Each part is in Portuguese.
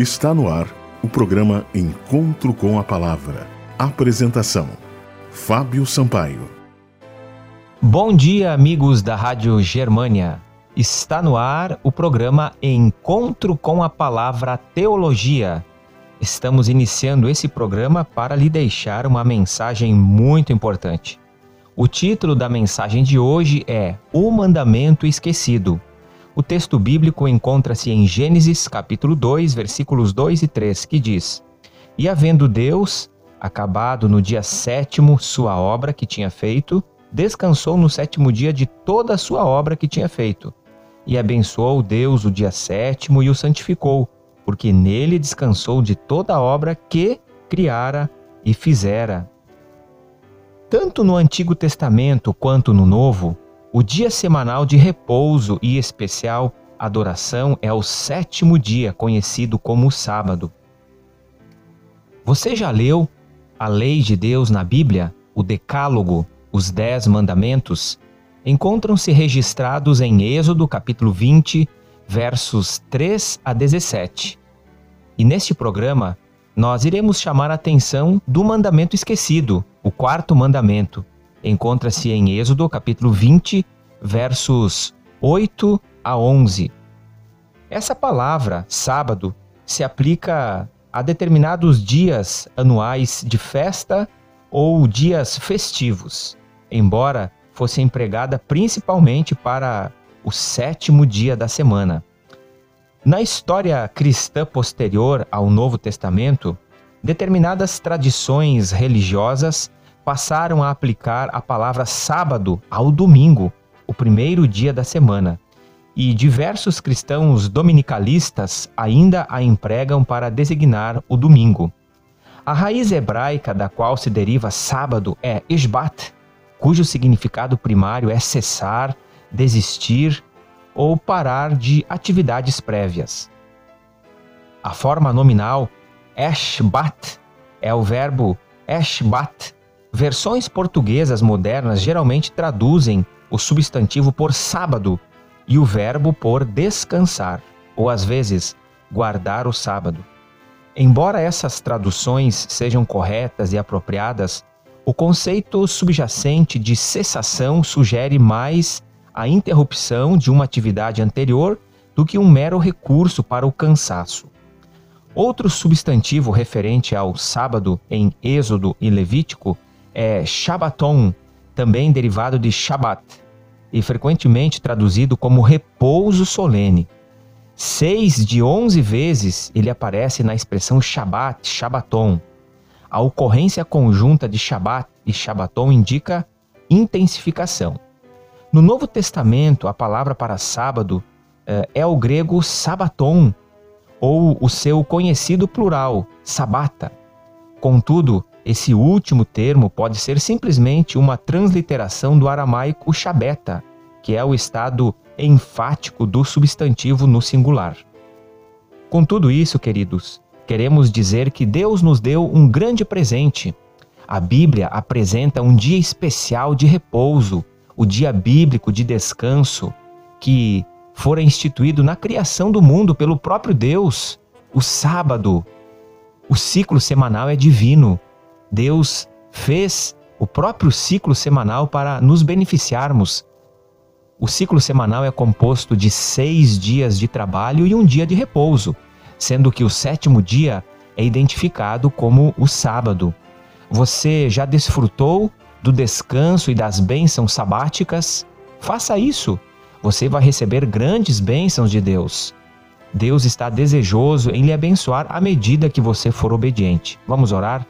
Está no ar o programa Encontro com a Palavra. Apresentação: Fábio Sampaio. Bom dia, amigos da Rádio Germânia. Está no ar o programa Encontro com a Palavra Teologia. Estamos iniciando esse programa para lhe deixar uma mensagem muito importante. O título da mensagem de hoje é O Mandamento Esquecido. O texto bíblico encontra-se em Gênesis capítulo 2, versículos 2 e 3, que diz: E havendo Deus acabado no dia sétimo sua obra que tinha feito, descansou no sétimo dia de toda a sua obra que tinha feito. E abençoou Deus o dia sétimo e o santificou, porque nele descansou de toda a obra que criara e fizera. Tanto no Antigo Testamento quanto no Novo, o dia semanal de repouso e especial adoração é o sétimo dia, conhecido como sábado. Você já leu a lei de Deus na Bíblia, o Decálogo, os Dez Mandamentos? Encontram-se registrados em Êxodo, capítulo 20, versos 3 a 17. E neste programa, nós iremos chamar a atenção do mandamento esquecido, o quarto mandamento, encontra-se em Êxodo, capítulo 20, versos 8 a 11. Essa palavra, sábado, se aplica a determinados dias anuais de festa ou dias festivos, embora fosse empregada principalmente para o sétimo dia da semana. Na história cristã posterior ao Novo Testamento, determinadas tradições religiosas passaram a aplicar a palavra sábado ao domingo, o primeiro dia da semana. E diversos cristãos dominicalistas ainda a empregam para designar o domingo. A raiz hebraica da qual se deriva sábado é esbat, cujo significado primário é cessar, desistir ou parar de atividades prévias. A forma nominal eshbat é o verbo eshbat, Versões portuguesas modernas geralmente traduzem o substantivo por sábado e o verbo por descansar, ou às vezes guardar o sábado. Embora essas traduções sejam corretas e apropriadas, o conceito subjacente de cessação sugere mais a interrupção de uma atividade anterior do que um mero recurso para o cansaço. Outro substantivo referente ao sábado em Êxodo e Levítico é Shabbaton, também derivado de Shabbat, e frequentemente traduzido como repouso solene. Seis de onze vezes ele aparece na expressão Shabbat, Shabbaton. A ocorrência conjunta de Shabbat e Shabbaton indica intensificação. No Novo Testamento, a palavra para sábado é, é o grego sabaton, ou o seu conhecido plural, sabata. Contudo, esse último termo pode ser simplesmente uma transliteração do aramaico shabeta, que é o estado enfático do substantivo no singular. Com tudo isso, queridos, queremos dizer que Deus nos deu um grande presente. A Bíblia apresenta um dia especial de repouso, o dia bíblico de descanso, que fora instituído na criação do mundo pelo próprio Deus, o sábado. O ciclo semanal é divino Deus fez o próprio ciclo semanal para nos beneficiarmos. O ciclo semanal é composto de seis dias de trabalho e um dia de repouso, sendo que o sétimo dia é identificado como o sábado. Você já desfrutou do descanso e das bênçãos sabáticas? Faça isso. Você vai receber grandes bênçãos de Deus. Deus está desejoso em lhe abençoar à medida que você for obediente. Vamos orar?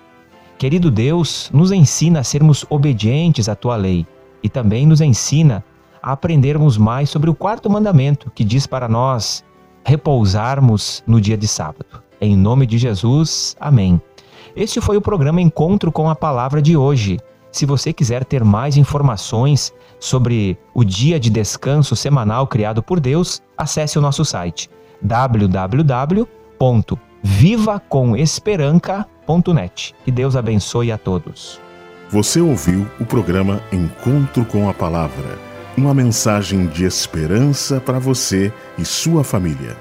Querido Deus, nos ensina a sermos obedientes à tua lei e também nos ensina a aprendermos mais sobre o quarto mandamento que diz para nós repousarmos no dia de sábado. Em nome de Jesus, amém. Este foi o programa Encontro com a Palavra de hoje. Se você quiser ter mais informações sobre o dia de descanso semanal criado por Deus, acesse o nosso site www.vivacomesperanca.com www.ecc.net. Que Deus abençoe a todos. Você ouviu o programa Encontro com a Palavra, uma mensagem de esperança para você e sua família.